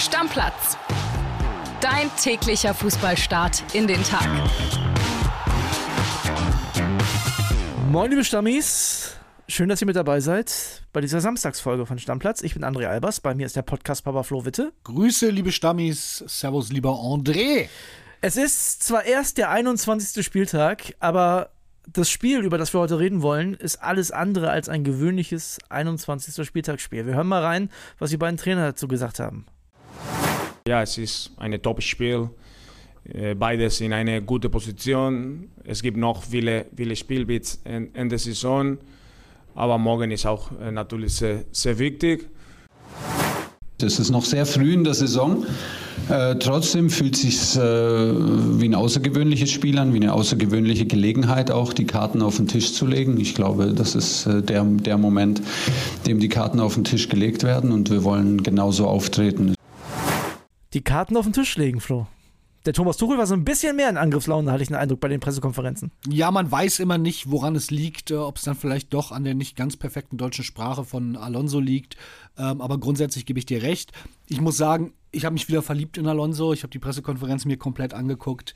Stammplatz. Dein täglicher Fußballstart in den Tag. Moin, liebe Stammis. Schön, dass ihr mit dabei seid bei dieser Samstagsfolge von Stammplatz. Ich bin André Albers, bei mir ist der Podcast Papa Flo Witte. Grüße, liebe Stammis. Servus, lieber André. Es ist zwar erst der 21. Spieltag, aber das Spiel, über das wir heute reden wollen, ist alles andere als ein gewöhnliches 21. Spieltagsspiel. Wir hören mal rein, was die beiden Trainer dazu gesagt haben. Ja, es ist ein Top-Spiel. Äh, beides in eine gute Position. Es gibt noch viele, viele Spielbits der Saison. Aber morgen ist auch äh, natürlich sehr, sehr wichtig. Es ist noch sehr früh in der Saison. Äh, trotzdem fühlt es sich äh, wie ein außergewöhnliches Spiel an, wie eine außergewöhnliche Gelegenheit, auch die Karten auf den Tisch zu legen. Ich glaube, das ist äh, der, der Moment, dem die Karten auf den Tisch gelegt werden und wir wollen genauso auftreten. Die Karten auf den Tisch legen, Flo der Thomas Tuchel war so ein bisschen mehr in Angriffslaune, hatte ich den Eindruck bei den Pressekonferenzen. Ja, man weiß immer nicht, woran es liegt, äh, ob es dann vielleicht doch an der nicht ganz perfekten deutschen Sprache von Alonso liegt. Ähm, aber grundsätzlich gebe ich dir recht. Ich muss sagen, ich habe mich wieder verliebt in Alonso. Ich habe die Pressekonferenz mir komplett angeguckt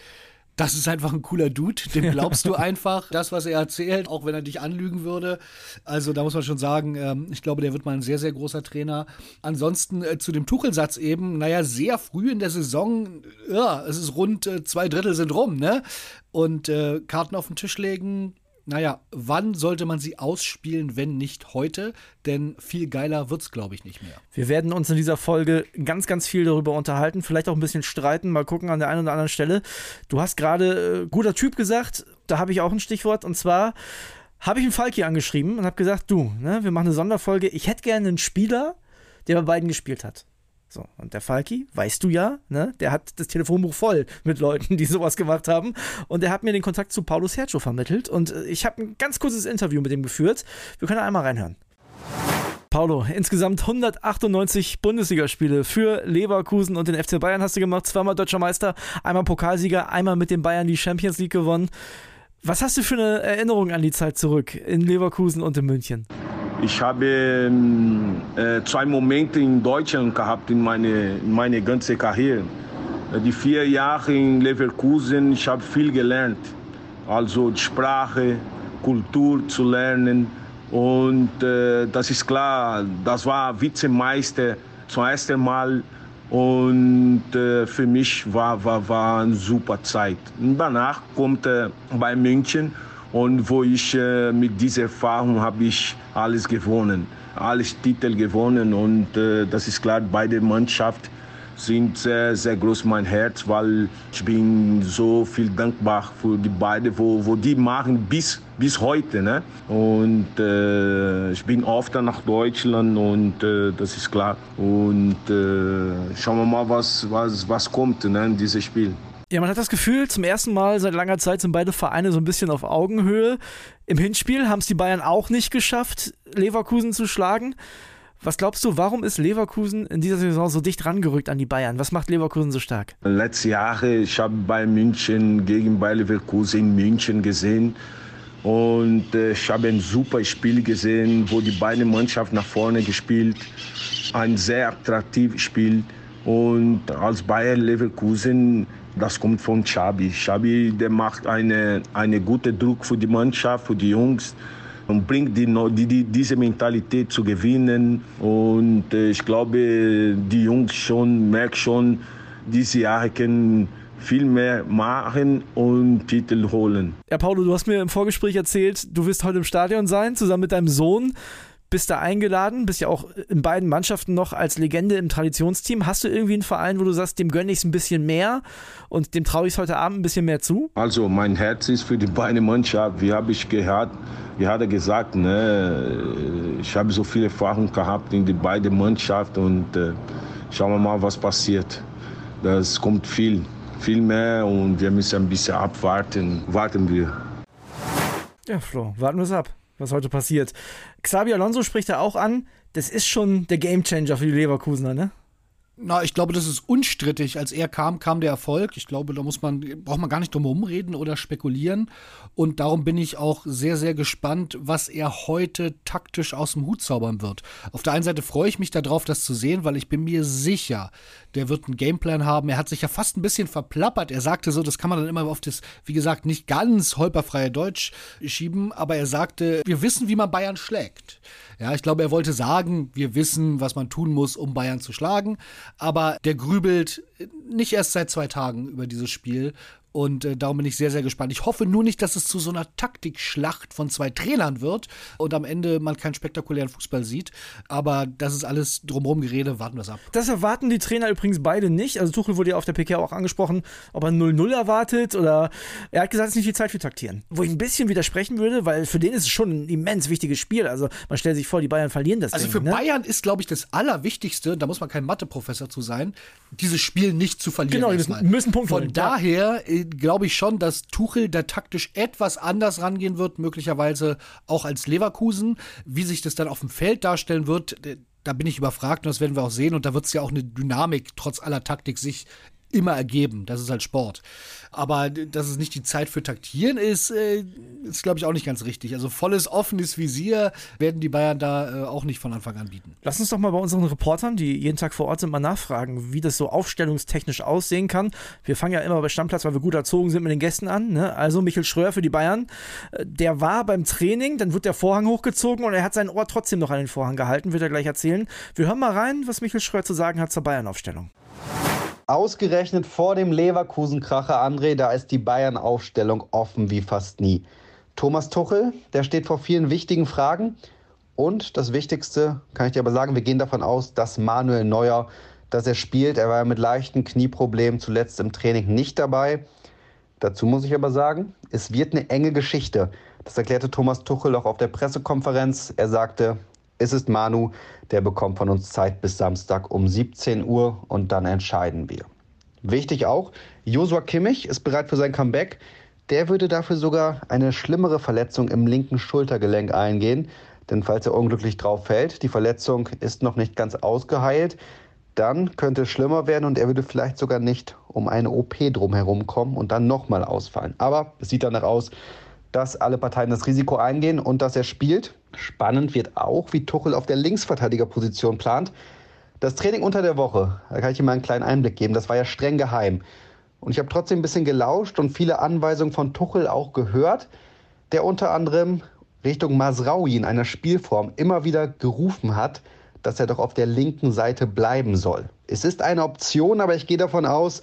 das ist einfach ein cooler Dude, dem glaubst du einfach das, was er erzählt, auch wenn er dich anlügen würde. Also da muss man schon sagen, ähm, ich glaube, der wird mal ein sehr, sehr großer Trainer. Ansonsten äh, zu dem Tuchelsatz eben, naja, sehr früh in der Saison, ja, es ist rund äh, zwei Drittel sind rum, ne? Und äh, Karten auf den Tisch legen, naja, wann sollte man sie ausspielen, wenn nicht heute? Denn viel geiler wird es, glaube ich, nicht mehr. Wir werden uns in dieser Folge ganz, ganz viel darüber unterhalten, vielleicht auch ein bisschen streiten, mal gucken an der einen oder anderen Stelle. Du hast gerade äh, guter Typ gesagt, da habe ich auch ein Stichwort und zwar habe ich einen Falki angeschrieben und habe gesagt, du, ne, wir machen eine Sonderfolge, ich hätte gerne einen Spieler, der bei beiden gespielt hat. So, und der Falki, weißt du ja, ne, der hat das Telefonbuch voll mit Leuten, die sowas gemacht haben. Und der hat mir den Kontakt zu Paulo Sergio vermittelt. Und äh, ich habe ein ganz kurzes Interview mit ihm geführt. Wir können einmal reinhören. Paulo, insgesamt 198 Bundesligaspiele für Leverkusen und den FC Bayern hast du gemacht. Zweimal deutscher Meister, einmal Pokalsieger, einmal mit den Bayern die Champions League gewonnen. Was hast du für eine Erinnerung an die Zeit zurück in Leverkusen und in München? Ich habe ähm, äh, zwei Momente in Deutschland gehabt in meine, in meine ganze Karriere. Äh, die vier Jahre in Leverkusen, ich habe viel gelernt. Also die Sprache, Kultur zu lernen. Und äh, das ist klar, das war Vizemeister zum ersten Mal. Und äh, für mich war, war, war eine super Zeit. Und danach kommt äh, bei München und wo ich äh, mit dieser Erfahrung habe ich alles gewonnen, alles Titel gewonnen und äh, das ist klar, beide Mannschaften sind sehr, sehr groß mein Herz, weil ich bin so viel dankbar für die beiden, wo, wo die machen bis, bis heute. Ne? Und äh, ich bin oft nach Deutschland und äh, das ist klar. Und äh, schauen wir mal, was, was, was kommt ne, in dieses Spiel. Ja, man hat das Gefühl, zum ersten Mal seit langer Zeit sind beide Vereine so ein bisschen auf Augenhöhe. Im Hinspiel haben es die Bayern auch nicht geschafft, Leverkusen zu schlagen. Was glaubst du, warum ist Leverkusen in dieser Saison so dicht rangerückt an die Bayern? Was macht Leverkusen so stark? Letzte Jahre, ich habe bei München gegen Bayer Leverkusen in München gesehen und äh, ich habe ein super Spiel gesehen, wo die beiden Mannschaften nach vorne gespielt, ein sehr attraktives Spiel und als Bayer Leverkusen das kommt von Xabi. Xabi, der macht eine, eine gute Druck für die Mannschaft, für die Jungs und bringt die, die, diese Mentalität zu gewinnen. Und äh, ich glaube, die Jungs schon merken schon, diese Jahre können viel mehr machen und Titel holen. Ja, Paulo, du hast mir im Vorgespräch erzählt, du wirst heute im Stadion sein, zusammen mit deinem Sohn bist da eingeladen, bist ja auch in beiden Mannschaften noch als Legende im Traditionsteam. Hast du irgendwie einen Verein, wo du sagst, dem gönne ich es ein bisschen mehr und dem traue ich es heute Abend ein bisschen mehr zu? Also mein Herz ist für die beiden Mannschaften. Wie habe ich gehört, wie hat er gesagt, ne, ich habe so viel Erfahrung gehabt in die beiden Mannschaften und äh, schauen wir mal, was passiert. Das kommt viel, viel mehr und wir müssen ein bisschen abwarten. Warten wir. Ja, Flo, warten wir es ab was heute passiert. Xabi Alonso spricht da auch an, das ist schon der Gamechanger für die Leverkusener, ne? Na, ich glaube, das ist unstrittig. Als er kam, kam der Erfolg. Ich glaube, da muss man, braucht man gar nicht drum herum reden oder spekulieren. Und darum bin ich auch sehr, sehr gespannt, was er heute taktisch aus dem Hut zaubern wird. Auf der einen Seite freue ich mich darauf, das zu sehen, weil ich bin mir sicher, der wird einen Gameplan haben. Er hat sich ja fast ein bisschen verplappert. Er sagte so, das kann man dann immer auf das, wie gesagt, nicht ganz holperfreie Deutsch schieben, aber er sagte, wir wissen, wie man Bayern schlägt. Ja, ich glaube, er wollte sagen, wir wissen, was man tun muss, um Bayern zu schlagen. Aber der grübelt nicht erst seit zwei Tagen über dieses Spiel und äh, darum bin ich sehr, sehr gespannt. Ich hoffe nur nicht, dass es zu so einer Taktikschlacht von zwei Trainern wird und am Ende man keinen spektakulären Fußball sieht. Aber das ist alles drumherum Gerede, warten wir es ab. Das erwarten die Trainer übrigens beide nicht. Also Tuchel wurde ja auf der PK auch angesprochen, ob er 0-0 erwartet oder er hat gesagt, es ist nicht viel Zeit für Taktieren. Wo ich ein bisschen widersprechen würde, weil für den ist es schon ein immens wichtiges Spiel. Also man stellt sich vor, die Bayern verlieren das Also Ding, für ne? Bayern ist, glaube ich, das Allerwichtigste, da muss man kein Matheprofessor zu sein, dieses Spiel nicht zu verlieren. Genau, die müssen- müssen Punkte Von holen, ja. daher äh, glaube ich schon, dass Tuchel da taktisch etwas anders rangehen wird, möglicherweise auch als Leverkusen. Wie sich das dann auf dem Feld darstellen wird, da bin ich überfragt und das werden wir auch sehen. Und da wird es ja auch eine Dynamik trotz aller Taktik sich immer ergeben. Das ist halt Sport. Aber dass es nicht die Zeit für Taktieren ist, äh, ist, glaube ich, auch nicht ganz richtig. Also volles offenes Visier werden die Bayern da äh, auch nicht von Anfang an bieten. Lass uns doch mal bei unseren Reportern, die jeden Tag vor Ort sind, mal nachfragen, wie das so aufstellungstechnisch aussehen kann. Wir fangen ja immer bei Stammplatz, weil wir gut erzogen sind mit den Gästen an. Ne? Also Michel Schröer für die Bayern. Äh, Der war beim Training, dann wird der Vorhang hochgezogen und er hat sein Ohr trotzdem noch an den Vorhang gehalten, wird er gleich erzählen. Wir hören mal rein, was Michel Schröer zu sagen hat zur Bayern-Aufstellung. Ausgerechnet vor dem Leverkusen-Kracher, André, da ist die Bayern-Aufstellung offen wie fast nie. Thomas Tuchel, der steht vor vielen wichtigen Fragen. Und das Wichtigste, kann ich dir aber sagen, wir gehen davon aus, dass Manuel Neuer, dass er spielt. Er war ja mit leichten Knieproblemen zuletzt im Training nicht dabei. Dazu muss ich aber sagen, es wird eine enge Geschichte. Das erklärte Thomas Tuchel auch auf der Pressekonferenz. Er sagte, es ist Manu, der bekommt von uns Zeit bis Samstag um 17 Uhr und dann entscheiden wir. Wichtig auch, Josua Kimmich ist bereit für sein Comeback. Der würde dafür sogar eine schlimmere Verletzung im linken Schultergelenk eingehen. Denn falls er unglücklich drauf fällt, die Verletzung ist noch nicht ganz ausgeheilt, dann könnte es schlimmer werden und er würde vielleicht sogar nicht um eine OP drumherum kommen und dann nochmal ausfallen. Aber es sieht danach aus, dass alle Parteien das Risiko eingehen und dass er spielt. Spannend wird auch, wie Tuchel auf der Linksverteidigerposition plant. Das Training unter der Woche, da kann ich Ihnen mal einen kleinen Einblick geben, das war ja streng geheim. Und ich habe trotzdem ein bisschen gelauscht und viele Anweisungen von Tuchel auch gehört, der unter anderem Richtung Masraui in einer Spielform immer wieder gerufen hat, dass er doch auf der linken Seite bleiben soll. Es ist eine Option, aber ich gehe davon aus,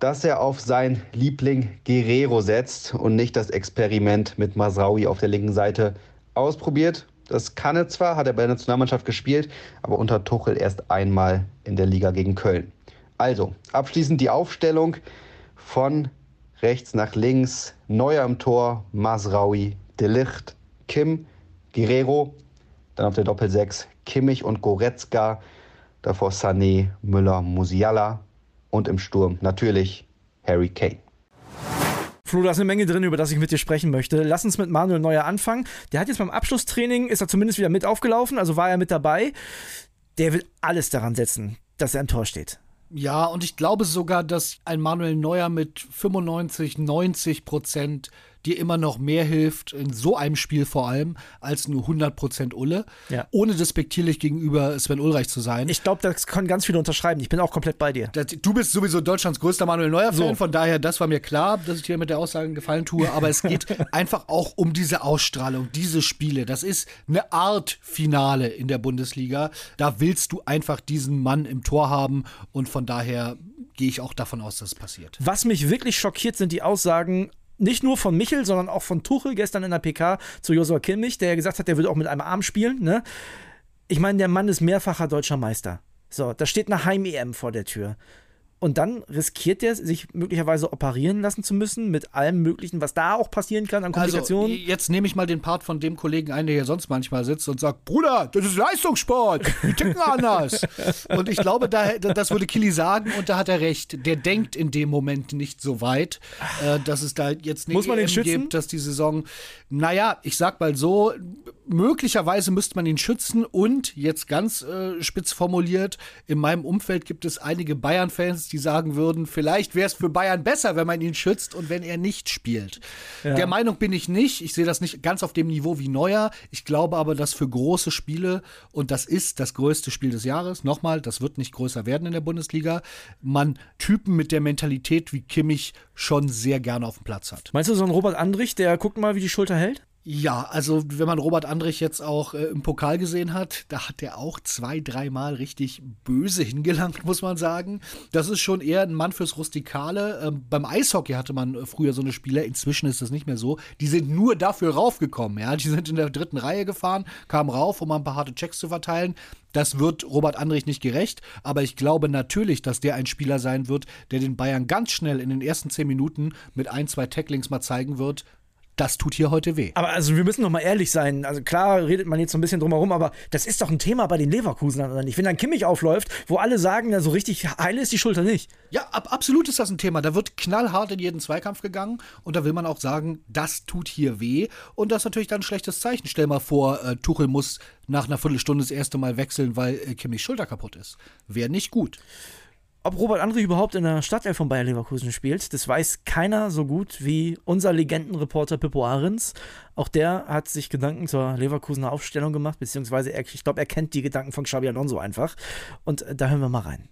dass er auf sein Liebling Guerrero setzt und nicht das Experiment mit Masraui auf der linken Seite ausprobiert. Das kann er zwar, hat er bei der Nationalmannschaft gespielt, aber unter Tuchel erst einmal in der Liga gegen Köln. Also, abschließend die Aufstellung von rechts nach links. Neuer im Tor, Masraui, Delicht, Kim, Guerrero. Dann auf der Doppel-6 Kimmich und Goretzka. Davor Sané, Müller, Musiala. Und im Sturm natürlich Harry Kane. Flo, da ist eine Menge drin, über das ich mit dir sprechen möchte. Lass uns mit Manuel Neuer anfangen. Der hat jetzt beim Abschlusstraining, ist er zumindest wieder mit aufgelaufen, also war er mit dabei. Der will alles daran setzen, dass er im Tor steht. Ja, und ich glaube sogar, dass ein Manuel Neuer mit 95, 90 Prozent dir immer noch mehr hilft, in so einem Spiel vor allem, als nur 100 Prozent Ulle. Ja. Ohne despektierlich gegenüber Sven Ulreich zu sein. Ich glaube, das können ganz viele unterschreiben. Ich bin auch komplett bei dir. Das- Du bist sowieso Deutschlands größter Manuel Neuer-Fan, So. von daher, das war mir klar, dass ich dir mit der Aussage Gefallen tue, aber es geht einfach auch um diese Ausstrahlung, diese Spiele. Das ist eine Art Finale in der Bundesliga. Da willst du einfach diesen Mann im Tor haben und von daher gehe ich auch davon aus, dass es passiert. Was mich wirklich schockiert, sind die Aussagen nicht nur von Michel, sondern auch von Tuchel gestern in der PK zu Josua Kimmich, der gesagt hat, der würde auch mit einem Arm spielen. Ne? Ich meine, der Mann ist mehrfacher deutscher Meister. So, da steht eine Heim-EM vor der Tür. Und dann riskiert er, sich möglicherweise operieren lassen zu müssen, mit allem Möglichen, was da auch passieren kann an Also, Komplikationen. jetzt nehme ich mal den Part von dem Kollegen ein, der hier sonst manchmal sitzt und sagt, Bruder, das ist Leistungssport, die ticken anders. und ich glaube, da, das würde Kili sagen und da hat er recht. Der denkt in dem Moment nicht so weit, äh, dass es da jetzt eine Muss man den schützen? gibt, dass die Saison, naja, ich sag mal so, möglicherweise müsste man ihn schützen und jetzt ganz äh, spitz formuliert, in meinem Umfeld gibt es einige Bayern-Fans, die sagen würden, vielleicht wäre es für Bayern besser, wenn man ihn schützt und wenn er nicht spielt. Ja. Der Meinung bin ich nicht. Ich sehe das nicht ganz auf dem Niveau wie Neuer. Ich glaube aber, dass für große Spiele, und das ist das größte Spiel des Jahres, nochmal, das wird nicht größer werden in der Bundesliga, man Typen mit der Mentalität wie Kimmich schon sehr gerne auf dem Platz hat. Meinst du so ein Robert Andrich, der guckt mal, wie die Schulter hält? Ja, also wenn man Robert Andrich jetzt auch äh, im Pokal gesehen hat, da hat er auch zwei, dreimal richtig böse hingelangt, muss man sagen. Das ist schon eher ein Mann fürs Rustikale. Ähm, beim Eishockey hatte man äh, früher so eine Spieler, inzwischen ist das nicht mehr so. Die sind nur dafür raufgekommen, ja. Die sind in der dritten Reihe gefahren, kamen rauf, um ein paar harte Checks zu verteilen. Das wird Robert Andrich nicht gerecht, aber ich glaube natürlich, dass der ein Spieler sein wird, der den Bayern ganz schnell in den ersten zehn Minuten mit ein, zwei Tacklings mal zeigen wird, das tut hier heute weh. Aber also wir müssen doch mal ehrlich sein. Also klar redet man jetzt so ein bisschen drumherum, aber das ist doch ein Thema bei den Leverkusenern, oder nicht? Wenn dann Kimmich aufläuft, wo alle sagen, ja, so richtig heile ist die Schulter nicht. Ja, ab, absolut ist das ein Thema. Da wird knallhart in jeden Zweikampf gegangen und da will man auch sagen, das tut hier weh und das ist natürlich dann ein schlechtes Zeichen. Stell mal vor, äh, Tuchel muss nach einer Viertelstunde das erste Mal wechseln, weil äh, Kimmichs Schulter kaputt ist. Wäre nicht gut. Ob Robert Andrich überhaupt in der Stadtelf von Bayer Leverkusen spielt, das weiß keiner so gut wie unser Legendenreporter Pippo Ahrens. Auch der hat sich Gedanken zur Leverkusener Aufstellung gemacht, beziehungsweise er, ich glaube, er kennt die Gedanken von Xabi Alonso einfach. Und äh, da hören wir mal rein.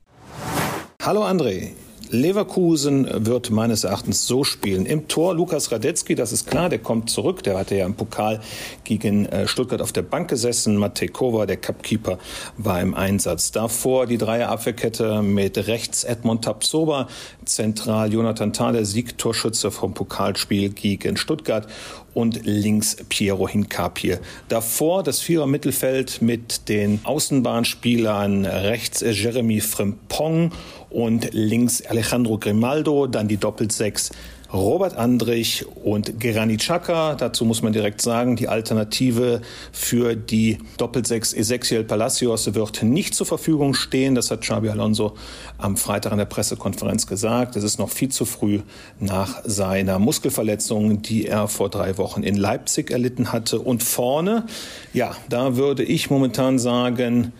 Hallo André, Leverkusen wird meines Erachtens so spielen. Im Tor Lukas Radetzky, das ist klar, der kommt zurück. Der hatte ja im Pokal gegen äh, Stuttgart auf der Bank gesessen. Matej Kova, der Cupkeeper, war im Einsatz. Davor die Dreierabwehrkette mit rechts Edmond Tapsoba, zentral Jonathan Tah, der Siegtorschütze vom Pokalspiel gegen Stuttgart und links Piero Hincapie. Davor das Vierer Mittelfeld mit den Außenbahnspielern rechts Jeremy Frimpong und links Alejandro Grimaldo, dann die Doppelsechs Robert Andrich und Gerani Chaka. Dazu muss man direkt sagen, die Alternative für die Doppelsechs Ezequiel Palacios wird nicht zur Verfügung stehen. Das hat Xabi Alonso am Freitag in der Pressekonferenz gesagt. Es ist noch viel zu früh nach seiner Muskelverletzung, die er vor drei Wochen in Leipzig erlitten hatte. Und vorne, ja, da würde ich momentan sagen,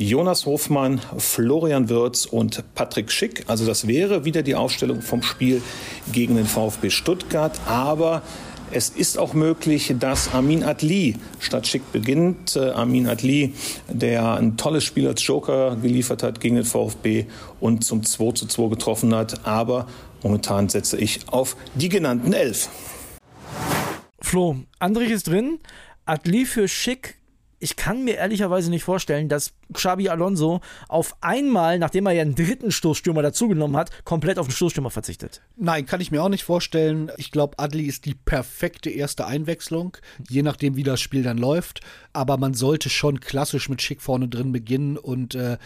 Jonas Hofmann, Florian Wirz und Patrick Schick. Also das wäre wieder die Aufstellung vom Spiel gegen den VfB Stuttgart. Aber es ist auch möglich, dass Amin Adli statt Schick beginnt. Äh, Amin Adli, der ein tolles Spiel als Joker geliefert hat gegen den VfB und zum 2 zu 2 getroffen hat. Aber momentan setze ich auf die genannten elf. Flo, Andrich ist drin. Adli für Schick ich kann mir ehrlicherweise nicht vorstellen, dass Xabi Alonso auf einmal, nachdem er ja einen dritten Stoßstürmer dazugenommen hat, komplett auf den Stoßstürmer verzichtet. Nein, kann ich mir auch nicht vorstellen. Ich glaube, Adli ist die perfekte erste Einwechslung, je nachdem, wie das Spiel dann läuft. Aber man sollte schon klassisch mit Schick vorne drin beginnen und äh,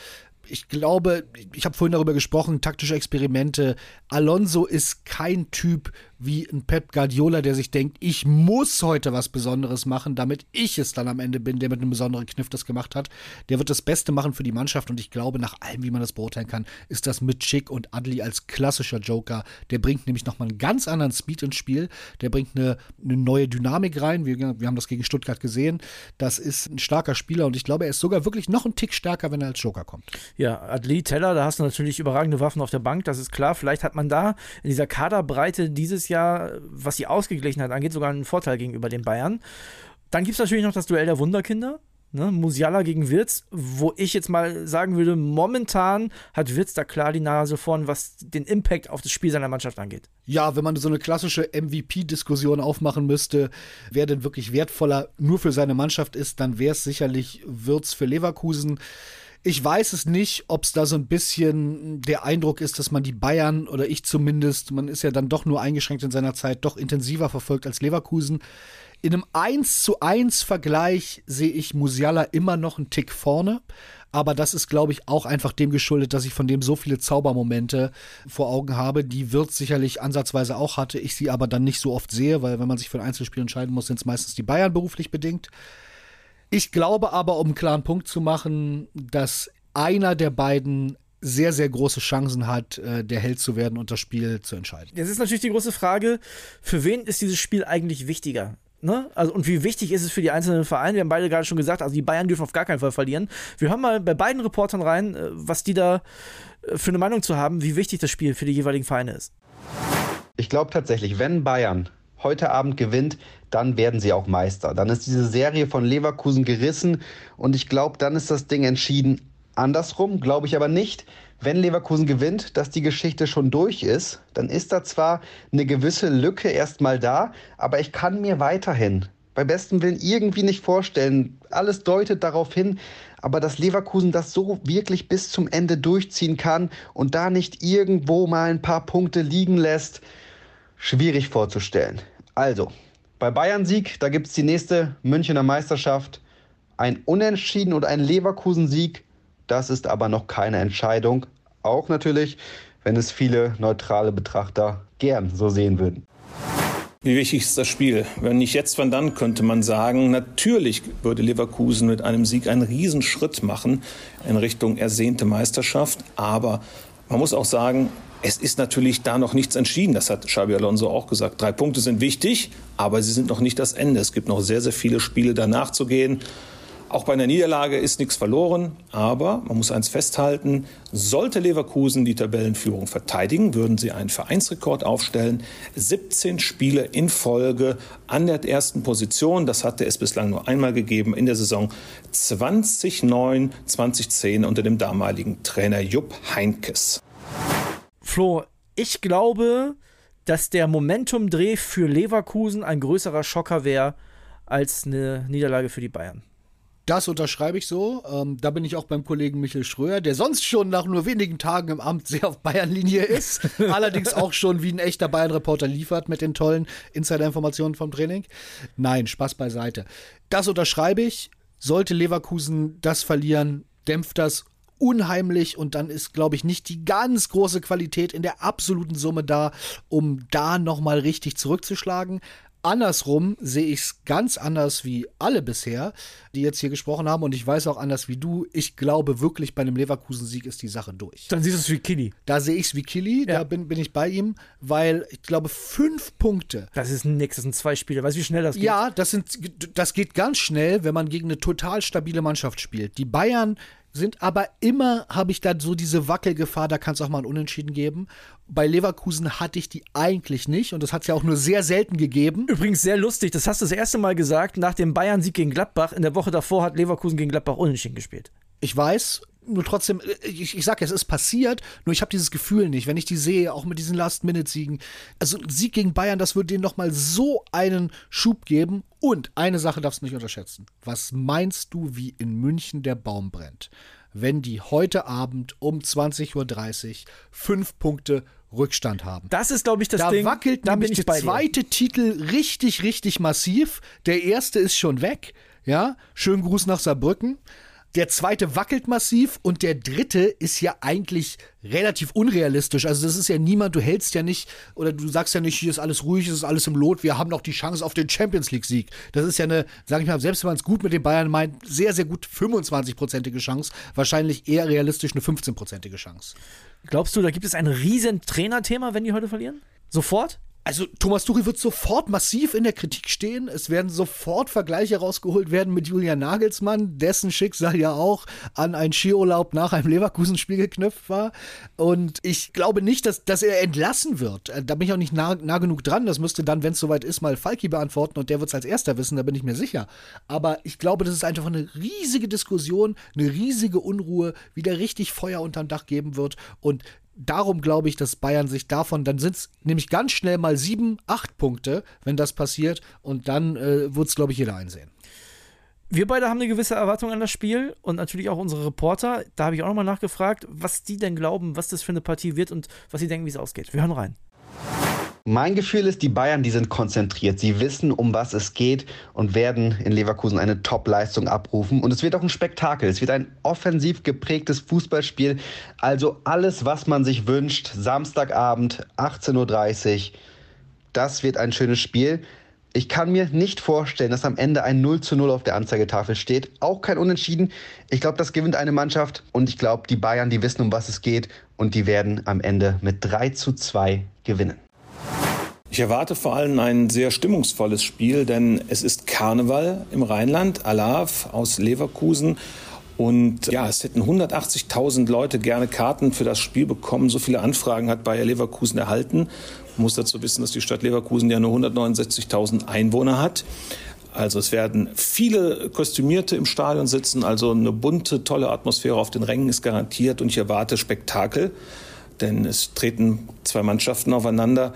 ich glaube, ich habe vorhin darüber gesprochen, taktische Experimente. Alonso ist kein Typ, wie ein Pep Guardiola, der sich denkt, ich muss heute was Besonderes machen, damit ich es dann am Ende bin, der mit einem besonderen Kniff das gemacht hat. Der wird das Beste machen für die Mannschaft und ich glaube, nach allem, wie man das beurteilen kann, ist das mit Chick und Adli als klassischer Joker. Der bringt nämlich nochmal einen ganz anderen Speed ins Spiel. Der bringt eine, eine neue Dynamik rein. Wir, wir haben das gegen Stuttgart gesehen. Das ist ein starker Spieler und ich glaube, er ist sogar wirklich noch ein Tick stärker, wenn er als Joker kommt. Ja, Adli, Teller, da hast du natürlich überragende Waffen auf der Bank, das ist klar. Vielleicht hat man da in dieser Kaderbreite dieses Jahr Jahr, was die Ausgeglichenheit angeht, sogar einen Vorteil gegenüber den Bayern. Dann gibt es natürlich noch das Duell der Wunderkinder. Ne, Musiala gegen Wirtz, wo ich jetzt mal sagen würde, momentan hat Wirtz da klar die Nase vorn, was den Impact auf das Spiel seiner Mannschaft angeht. Ja, wenn man so eine klassische MVP-Diskussion aufmachen müsste, wer denn wirklich wertvoller nur für seine Mannschaft ist, dann wäre es sicherlich Wirtz für Leverkusen. Ich weiß es nicht, ob es da so ein bisschen der Eindruck ist, dass man die Bayern oder ich zumindest, man ist ja dann doch nur eingeschränkt in seiner Zeit, doch intensiver verfolgt als Leverkusen. In einem 1 zu 1 Vergleich sehe ich Musiala immer noch einen Tick vorne. Aber das ist, glaube ich, auch einfach dem geschuldet, dass ich von dem so viele Zaubermomente vor Augen habe, die Wirt sicherlich ansatzweise auch hatte. Ich sie aber dann nicht so oft sehe, weil wenn man sich für ein Einzelspiel entscheiden muss, sind es meistens die Bayern beruflich bedingt. Ich glaube aber, um einen klaren Punkt zu machen, dass einer der beiden sehr, sehr große Chancen hat, äh, der Held zu werden und das Spiel zu entscheiden. Jetzt ist natürlich die große Frage, für wen ist dieses Spiel eigentlich wichtiger? Ne? Also, und wie wichtig ist es für die einzelnen Vereine? Wir haben beide gerade schon gesagt, also die Bayern dürfen auf gar keinen Fall verlieren. Wir hören mal bei beiden Reportern rein, äh, was die da äh, für eine Meinung zu haben, wie wichtig das Spiel für die jeweiligen Vereine ist. Ich glaube tatsächlich, wenn Bayern heute Abend gewinnt, dann werden sie auch Meister. Dann ist diese Serie von Leverkusen gerissen und ich glaube, dann ist das Ding entschieden. Andersrum glaube ich aber nicht, wenn Leverkusen gewinnt, dass die Geschichte schon durch ist. Dann ist da zwar eine gewisse Lücke erstmal da, aber ich kann mir weiterhin bei bestem Willen irgendwie nicht vorstellen. Alles deutet darauf hin, aber dass Leverkusen das so wirklich bis zum Ende durchziehen kann und da nicht irgendwo mal ein paar Punkte liegen lässt, schwierig vorzustellen. Also, bei Bayern-Sieg, da gibt es die nächste Münchner Meisterschaft. Ein Unentschieden und ein Leverkusen-Sieg, das ist aber noch keine Entscheidung. Auch natürlich, wenn es viele neutrale Betrachter gern so sehen würden. Wie wichtig ist das Spiel? Wenn nicht jetzt, wann dann, könnte man sagen, natürlich würde Leverkusen mit einem Sieg einen Riesenschritt machen in Richtung ersehnte Meisterschaft. Aber man muss auch sagen, es ist natürlich da noch nichts entschieden. Das hat Xabi Alonso auch gesagt. Drei Punkte sind wichtig, aber sie sind noch nicht das Ende. Es gibt noch sehr, sehr viele Spiele danach zu gehen. Auch bei einer Niederlage ist nichts verloren, aber man muss eins festhalten, sollte Leverkusen die Tabellenführung verteidigen, würden sie einen Vereinsrekord aufstellen. 17 Spiele in Folge an der ersten Position, das hatte es bislang nur einmal gegeben in der Saison 2009, 2010 unter dem damaligen Trainer Jupp Heinkes. Flo, ich glaube, dass der Momentumdreh für Leverkusen ein größerer Schocker wäre als eine Niederlage für die Bayern. Das unterschreibe ich so. Ähm, da bin ich auch beim Kollegen Michel Schröer, der sonst schon nach nur wenigen Tagen im Amt sehr auf Bayern-Linie ist. Allerdings auch schon wie ein echter Bayern-Reporter liefert mit den tollen Insider-Informationen vom Training. Nein, Spaß beiseite. Das unterschreibe ich. Sollte Leverkusen das verlieren, dämpft das unheimlich und dann ist, glaube ich, nicht die ganz große Qualität in der absoluten Summe da, um da nochmal richtig zurückzuschlagen. Andersrum sehe ich es ganz anders wie alle bisher, die jetzt hier gesprochen haben. Und ich weiß auch anders wie du. Ich glaube wirklich, bei einem Leverkusen-Sieg ist die Sache durch. Dann siehst du es wie Killy. Da sehe ich es wie Killy, ja. da bin, bin ich bei ihm, weil ich glaube, fünf Punkte. Das ist nix, das sind zwei Spiele. Weißt du, wie schnell das geht? Ja, das, sind, das geht ganz schnell, wenn man gegen eine total stabile Mannschaft spielt. Die Bayern sind aber immer, habe ich da so diese Wackelgefahr, da kann es auch mal ein Unentschieden geben. Bei Leverkusen hatte ich die eigentlich nicht und das hat es ja auch nur sehr selten gegeben. Übrigens sehr lustig, das hast du das erste Mal gesagt, nach dem Bayern-Sieg gegen Gladbach. In der Woche davor hat Leverkusen gegen Gladbach Unentschieden gespielt. Ich weiß, nur trotzdem, äh, ich, ich sag ja, es ist passiert, nur ich habe dieses Gefühl nicht, wenn ich die sehe, auch mit diesen Last-Minute-Siegen. Also ein Sieg gegen Bayern, das würde denen nochmal so einen Schub geben. Und eine Sache darfst du nicht unterschätzen. Was meinst du, wie in München der Baum brennt? Wenn die heute Abend um 20.30 Uhr fünf Punkte Rückstand haben. Das ist, glaube ich, das da Ding. Wackelt da nämlich der zweite Titel richtig, richtig massiv. Der erste ist schon weg. Ja, schönen Gruß nach Saarbrücken. Der zweite wackelt massiv und der dritte ist ja eigentlich relativ unrealistisch. Also das ist ja niemand, du hältst ja nicht oder du sagst ja nicht, hier ist alles ruhig, es ist alles im Lot, wir haben noch die Chance auf den Champions League Sieg. Das ist ja eine, sag ich mal, selbst wenn man es gut mit den Bayern meint, sehr, sehr gut 25-prozentige Chance. Wahrscheinlich eher realistisch eine 15-prozentige Chance. Glaubst du, da gibt es ein riesen Trainerthema, wenn die heute verlieren? Sofort? Also Thomas Tuchel wird sofort massiv in der Kritik stehen. Es werden sofort Vergleiche rausgeholt werden mit Julian Nagelsmann, dessen Schicksal ja auch an ein Skiurlaub nach einem Leverkusen-Spiel geknüpft war. Und ich glaube nicht, dass, dass er entlassen wird. Äh, da bin ich auch nicht nah, nah genug dran. Das müsste dann, wenn es soweit ist, mal Falki beantworten und der wird es als erster wissen, da bin ich mir sicher. Aber ich glaube, das ist einfach eine riesige Diskussion, eine riesige Unruhe, wieder richtig Feuer unterm Dach geben wird. Und darum glaube ich, dass Bayern sich davon, dann sind es nämlich ganz schnell mal sieben, acht Punkte, wenn das passiert. Und dann äh, wird es, glaube ich, jeder einsehen. Wir beide haben eine gewisse Erwartung an das Spiel und natürlich auch unsere Reporter. Da habe ich auch nochmal nachgefragt, was die denn glauben, was das für eine Partie wird und was sie denken, wie es ausgeht. Wir hören rein. Mein Gefühl ist, die Bayern, die sind konzentriert. Sie wissen, um was es geht und werden in Leverkusen eine Top-Leistung abrufen. Und es wird auch ein Spektakel. Es wird ein offensiv geprägtes Fußballspiel. Also alles, was man sich wünscht. Samstagabend, 18.30 Uhr. Das wird ein schönes Spiel. Ich kann mir nicht vorstellen, dass am Ende ein 0 zu 0 auf der Anzeigetafel steht. Auch kein Unentschieden. Ich glaube, das gewinnt eine Mannschaft. Und ich glaube, die Bayern, die wissen, um was es geht. Und die werden am Ende mit 3 zu 2 gewinnen. Ich erwarte vor allem ein sehr stimmungsvolles Spiel, denn es ist Karneval im Rheinland. Alav aus Leverkusen und ja, es hätten 180.000 Leute gerne Karten für das Spiel bekommen. So viele Anfragen hat Bayer Leverkusen erhalten. Man muss dazu wissen, dass die Stadt Leverkusen ja nur 169.000 Einwohner hat. Also es werden viele Kostümierte im Stadion sitzen, also eine bunte, tolle Atmosphäre auf den Rängen ist garantiert und ich erwarte Spektakel, denn es treten zwei Mannschaften aufeinander,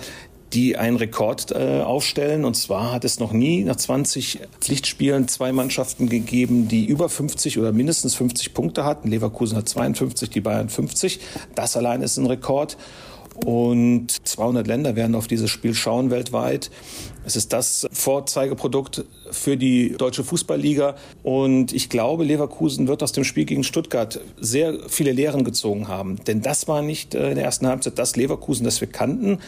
die einen Rekord äh, aufstellen. Und zwar hat es noch nie nach 20 Pflichtspielen zwei Mannschaften gegeben, die über 50 oder mindestens 50 Punkte hatten. Leverkusen hat 52, die Bayern 50. Das allein ist ein Rekord. Und 200 Länder werden auf dieses Spiel schauen weltweit. Es ist das Vorzeigeprodukt für die deutsche Fußballliga. Und ich glaube, Leverkusen wird aus dem Spiel gegen Stuttgart sehr viele Lehren gezogen haben. Denn das war nicht äh, in der ersten Halbzeit das Leverkusen, das wir kannten.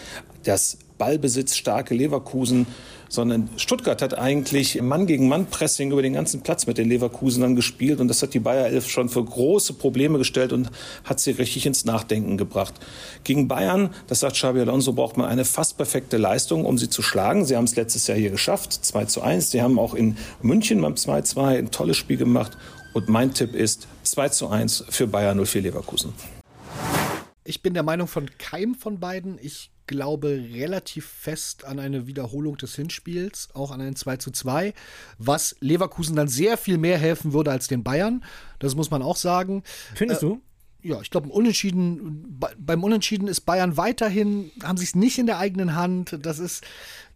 Das ballbesitzstarke Leverkusen, sondern Stuttgart hat eigentlich Mann gegen Mann Pressing über den ganzen Platz mit den Leverkusenern gespielt und das hat die Bayer 11 schon für große Probleme gestellt und hat sie richtig ins Nachdenken gebracht. Gegen Bayern, das sagt Xabi Alonso, braucht man eine fast perfekte Leistung, um sie zu schlagen. Sie haben es letztes Jahr hier geschafft, 2 zu 1. Sie haben auch in München beim 2-2 ein tolles Spiel gemacht und mein Tipp ist 2 zu 1 für Bayern 04 Leverkusen. Ich bin der Meinung von keinem von beiden. Ich glaube relativ fest an eine Wiederholung des Hinspiels, auch an ein 2 zu 2, was Leverkusen dann sehr viel mehr helfen würde als den Bayern. Das muss man auch sagen. Findest äh, du? ja, ich glaube, Unentschieden, beim Unentschieden ist Bayern weiterhin, haben sie es nicht in der eigenen Hand. Das ist.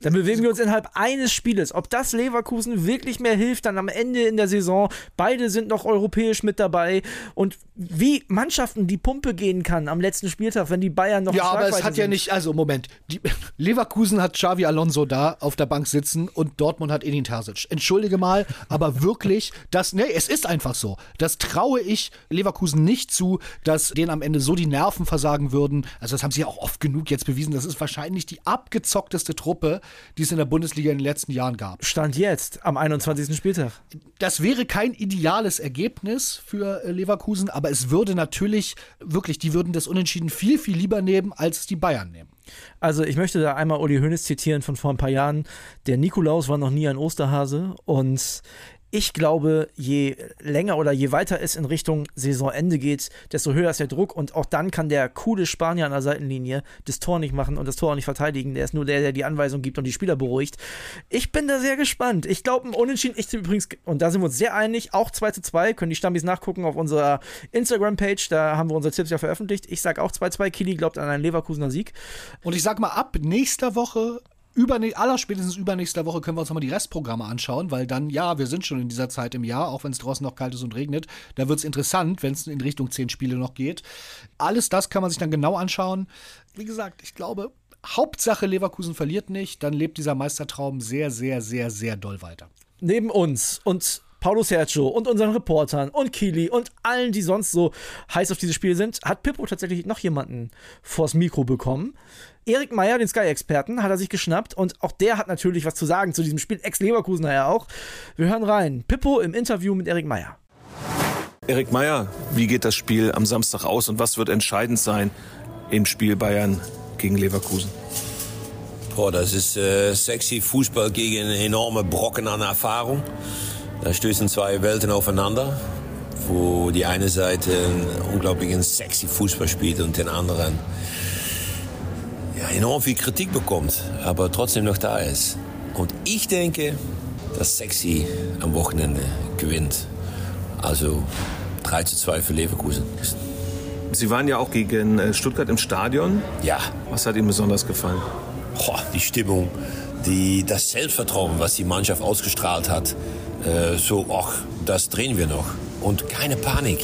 Dann bewegen wir uns innerhalb eines Spieles. Ob das Leverkusen wirklich mehr hilft, dann am Ende in der Saison. Beide sind noch europäisch mit dabei. Und wie Mannschaften die Pumpe gehen kann am letzten Spieltag, wenn die Bayern noch Ja, aber es hat sind. ja nicht, also Moment. Die, Leverkusen hat Xavi Alonso da auf der Bank sitzen und Dortmund hat Edin Terzic. Entschuldige mal, aber wirklich, das, nee, es ist einfach so. Das traue ich Leverkusen nicht zu, dass denen am Ende so die Nerven versagen würden. Also das haben sie ja auch oft genug jetzt bewiesen. Das ist wahrscheinlich die abgezockteste Truppe, die es in der Bundesliga in den letzten Jahren gab. Stand jetzt am 21. Spieltag. Das wäre kein ideales Ergebnis für äh, Leverkusen, aber es würde natürlich wirklich, die würden das Unentschieden viel, viel lieber nehmen, als es die Bayern nehmen. Also ich möchte da einmal Uli Hoeneß zitieren von vor ein paar Jahren. Der Nikolaus war noch nie ein Osterhase und ich glaube, je länger oder je weiter es in Richtung Saisonende geht, desto höher ist der Druck und auch dann kann der coole Spanier an der Seitenlinie das Tor nicht machen und das Tor auch nicht verteidigen. Der ist nur der, der die Anweisung gibt und die Spieler beruhigt. Ich bin da sehr gespannt. Ich glaube, ein Unentschieden, ich übrigens, und da sind wir uns sehr einig, auch 2 zu 2, können die Stammis nachgucken auf unserer Instagram-Page, da haben wir unsere Tipps ja veröffentlicht. Ich sage auch 2-2, Kili glaubt an einen Leverkusener Sieg. Und ich sag mal, ab nächster Woche Überne aller spätestens übernächster Woche können wir uns nochmal die Restprogramme anschauen, weil dann, ja, wir sind schon in dieser Zeit im Jahr, auch wenn es draußen noch kalt ist und regnet. Da wird es interessant, wenn es in Richtung zehn Spiele noch geht. Alles das kann man sich dann genau anschauen. Wie gesagt, ich glaube, Hauptsache Leverkusen verliert nicht, dann lebt dieser Meistertraum sehr, sehr, sehr, sehr doll weiter. Neben uns und Paulo Sergio und unseren Reportern und Kili und allen, die sonst so heiß auf dieses Spiel sind, hat Pippo tatsächlich noch jemanden vors Mikro bekommen. Erik Meyer, den Sky-Experten, hat er sich geschnappt und auch der hat natürlich was zu sagen zu diesem Spiel. Ex-Leverkusener ja auch. Wir hören rein. Pippo im Interview mit Erik Meyer. Erik Meyer, wie geht das Spiel am Samstag aus und was wird entscheidend sein im Spiel Bayern gegen Leverkusen? Boah, das ist äh, sexy Fußball gegen enorme Brocken an Erfahrung. Da stößen zwei Welten aufeinander, wo die eine Seite unglaublichen sexy Fußball spielt und den anderen ja, enorm viel Kritik bekommt, aber trotzdem noch da ist. Und ich denke, dass Sexy am Wochenende gewinnt. Also 3 zu 2 für Leverkusen. Sie waren ja auch gegen äh, Stuttgart im Stadion. Ja. Was hat Ihnen besonders gefallen? Die Stimmung, die, das Selbstvertrauen, was die Mannschaft ausgestrahlt hat. Äh, so, ach, das drehen wir noch. Und keine Panik.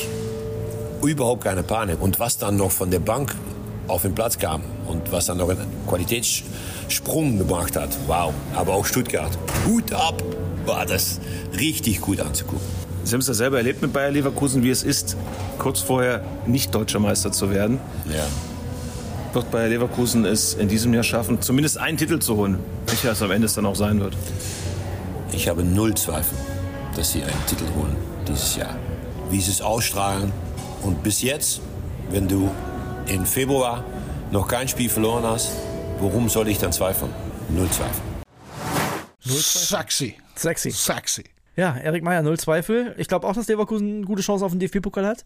Überhaupt keine Panik. Und was dann noch von der Bank auf den Platz kam und was dann noch einen Qualitätssprung gemacht hat. Wow. Aber auch Stuttgart. Hut ab. War das richtig gut anzugucken. Sie haben es ja selber erlebt mit Bayer Leverkusen, wie es ist, kurz vorher nicht deutscher Meister zu werden. Ja. Wird Bayer Leverkusen es in diesem Jahr schaffen, zumindest einen Titel zu holen, welcher es am Ende dann auch sein wird? Ich habe null Zweifel, dass sie einen Titel holen dieses Jahr. Wie sie es ausstrahlen. Und bis jetzt, wenn du im Februar noch kein Spiel verloren hast, warum soll ich dann zweifeln? Null Zweifel. Sexy. Sexy. Sexy. Ja, Erik Meyer, null Zweifel. Ich glaube auch, dass Leverkusen eine gute Chance auf den DFB-Pokal hat.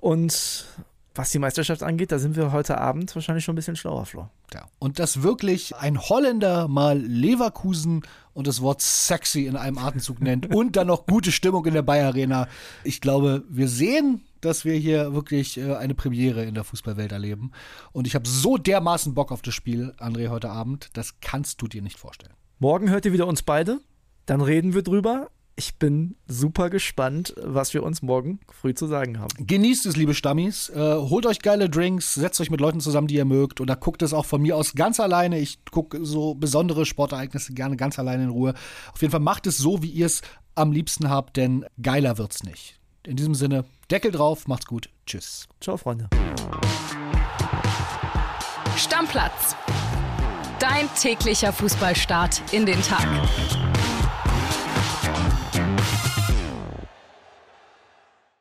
Und was die Meisterschaft angeht, da sind wir heute Abend wahrscheinlich schon ein bisschen schlauer, Flo. Ja. Und dass wirklich ein Holländer mal Leverkusen und das Wort sexy in einem Atemzug nennt und dann noch gute Stimmung in der Bayer Arena. Ich glaube, wir sehen, dass wir hier wirklich äh, eine Premiere in der Fußballwelt erleben. Und ich habe so dermaßen Bock auf das Spiel, André, heute Abend. Das kannst du dir nicht vorstellen. Morgen hört ihr wieder uns beide. Dann reden wir drüber. Ich bin super gespannt, was wir uns morgen früh zu sagen haben. Genießt es, liebe Stammis. Äh, holt euch geile Drinks, setzt euch mit Leuten zusammen, die ihr mögt. Oder guckt es auch von mir aus ganz alleine. Ich gucke so besondere Sportereignisse gerne ganz alleine in Ruhe. Auf jeden Fall macht es so, wie ihr es am liebsten habt, denn geiler wird's nicht. In diesem Sinne, Deckel drauf, macht's gut. Tschüss. Ciao, Freunde. Stammplatz. Dein täglicher Fußballstart in den Tag.